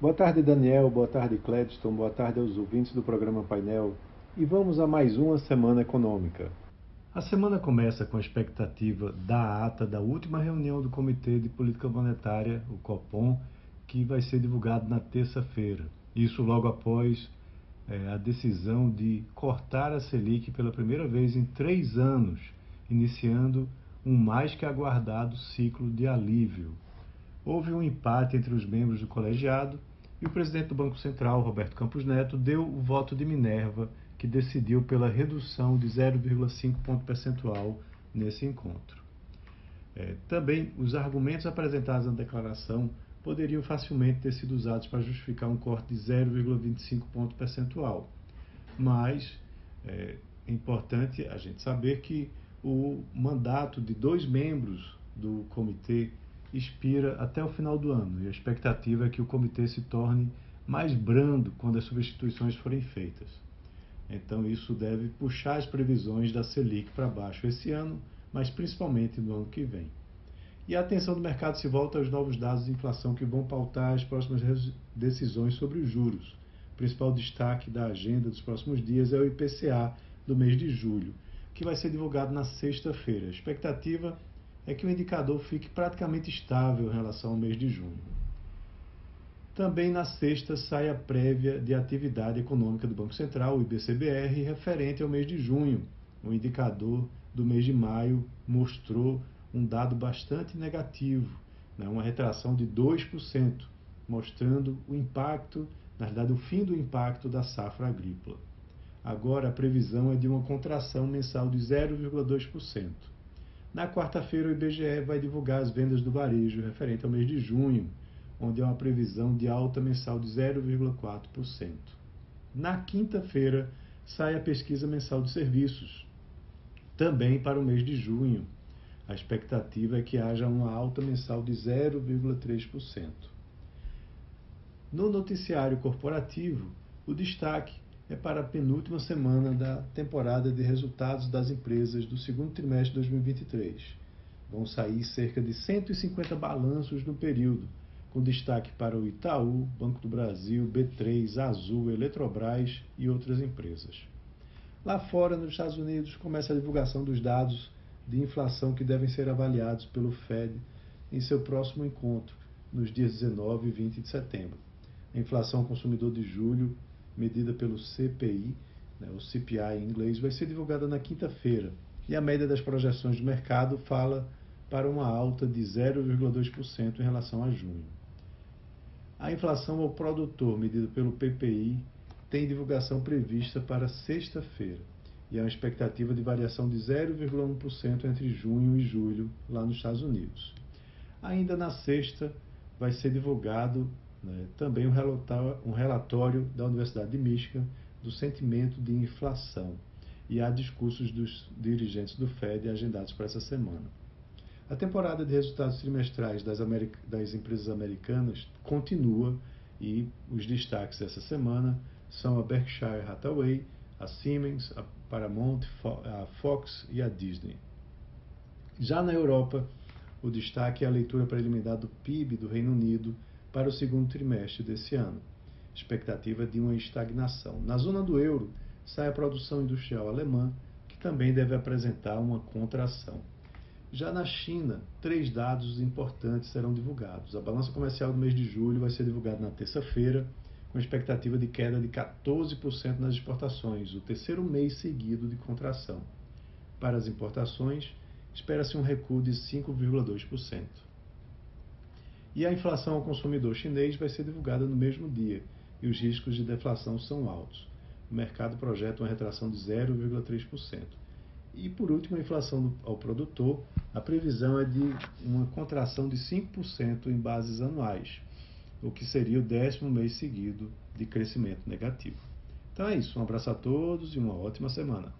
Boa tarde, Daniel. Boa tarde, Cledston. Boa tarde aos ouvintes do programa Painel. E vamos a mais uma semana econômica. A semana começa com a expectativa da ata da última reunião do Comitê de Política Monetária, o COPOM, que vai ser divulgado na terça-feira. Isso logo após é, a decisão de cortar a Selic pela primeira vez em três anos, iniciando um mais que aguardado ciclo de alívio. Houve um empate entre os membros do colegiado e o presidente do Banco Central, Roberto Campos Neto, deu o voto de Minerva que decidiu pela redução de 0,5 ponto percentual nesse encontro. É, também, os argumentos apresentados na declaração poderiam facilmente ter sido usados para justificar um corte de 0,25 ponto percentual. Mas é, é importante a gente saber que o mandato de dois membros do comitê expira até o final do ano e a expectativa é que o comitê se torne mais brando quando as substituições forem feitas. Então, isso deve puxar as previsões da Selic para baixo esse ano, mas principalmente no ano que vem. E a atenção do mercado se volta aos novos dados de inflação que vão pautar as próximas decisões sobre os juros. O principal destaque da agenda dos próximos dias é o IPCA do mês de julho, que vai ser divulgado na sexta-feira. A expectativa é que o indicador fique praticamente estável em relação ao mês de junho. Também na sexta sai a prévia de atividade econômica do Banco Central, o IBCBR, referente ao mês de junho. O indicador do mês de maio mostrou um dado bastante negativo, né, uma retração de 2%, mostrando o impacto, na verdade, o fim do impacto da safra agrícola. Agora a previsão é de uma contração mensal de 0,2%. Na quarta-feira, o IBGE vai divulgar as vendas do varejo referente ao mês de junho onde há uma previsão de alta mensal de 0,4%. Na quinta-feira, sai a pesquisa mensal de serviços, também para o mês de junho. A expectativa é que haja uma alta mensal de 0,3%. No noticiário corporativo, o destaque é para a penúltima semana da temporada de resultados das empresas do segundo trimestre de 2023. Vão sair cerca de 150 balanços no período, com destaque para o Itaú, Banco do Brasil, B3, Azul, Eletrobras e outras empresas. Lá fora, nos Estados Unidos, começa a divulgação dos dados de inflação que devem ser avaliados pelo Fed em seu próximo encontro, nos dias 19 e 20 de setembro. A inflação consumidor de julho, medida pelo CPI, né, o CPI em inglês, vai ser divulgada na quinta-feira e a média das projeções de mercado fala para uma alta de 0,2% em relação a junho. A inflação ao produtor, medida pelo PPI, tem divulgação prevista para sexta-feira e há uma expectativa de variação de 0,1% entre junho e julho lá nos Estados Unidos. Ainda na sexta, vai ser divulgado né, também um relatório, da Universidade de Michigan do sentimento de inflação e há discursos dos dirigentes do Fed agendados para essa semana. A temporada de resultados trimestrais das, das, empresas americanas continua e os destaques dessa semana são a Berkshire Hathaway, a Siemens, a Paramount, a Fox e a Disney. Já na Europa, o destaque é a leitura preliminar do PIB do Reino Unido para o segundo trimestre desse ano. Expectativa de uma estagnação. Na zona do euro, sai a produção industrial alemã, que também deve apresentar uma contração. Já na China, três dados importantes serão divulgados. A balança comercial do mês de julho vai ser divulgada na terça-feira, com expectativa de queda de 14% nas exportações, o terceiro mês seguido de contração. Para as importações, espera-se um recuo de 5,2%. E a inflação ao consumidor chinês vai ser divulgada no mesmo dia, e os riscos de deflação são altos. O mercado projeta uma retração de 0,3%. E por último, a inflação ao produtor, a previsão é de uma contração de 5% em bases anuais, o que seria o décimo mês seguido de crescimento negativo. Então é isso, um abraço a todos e uma ótima semana.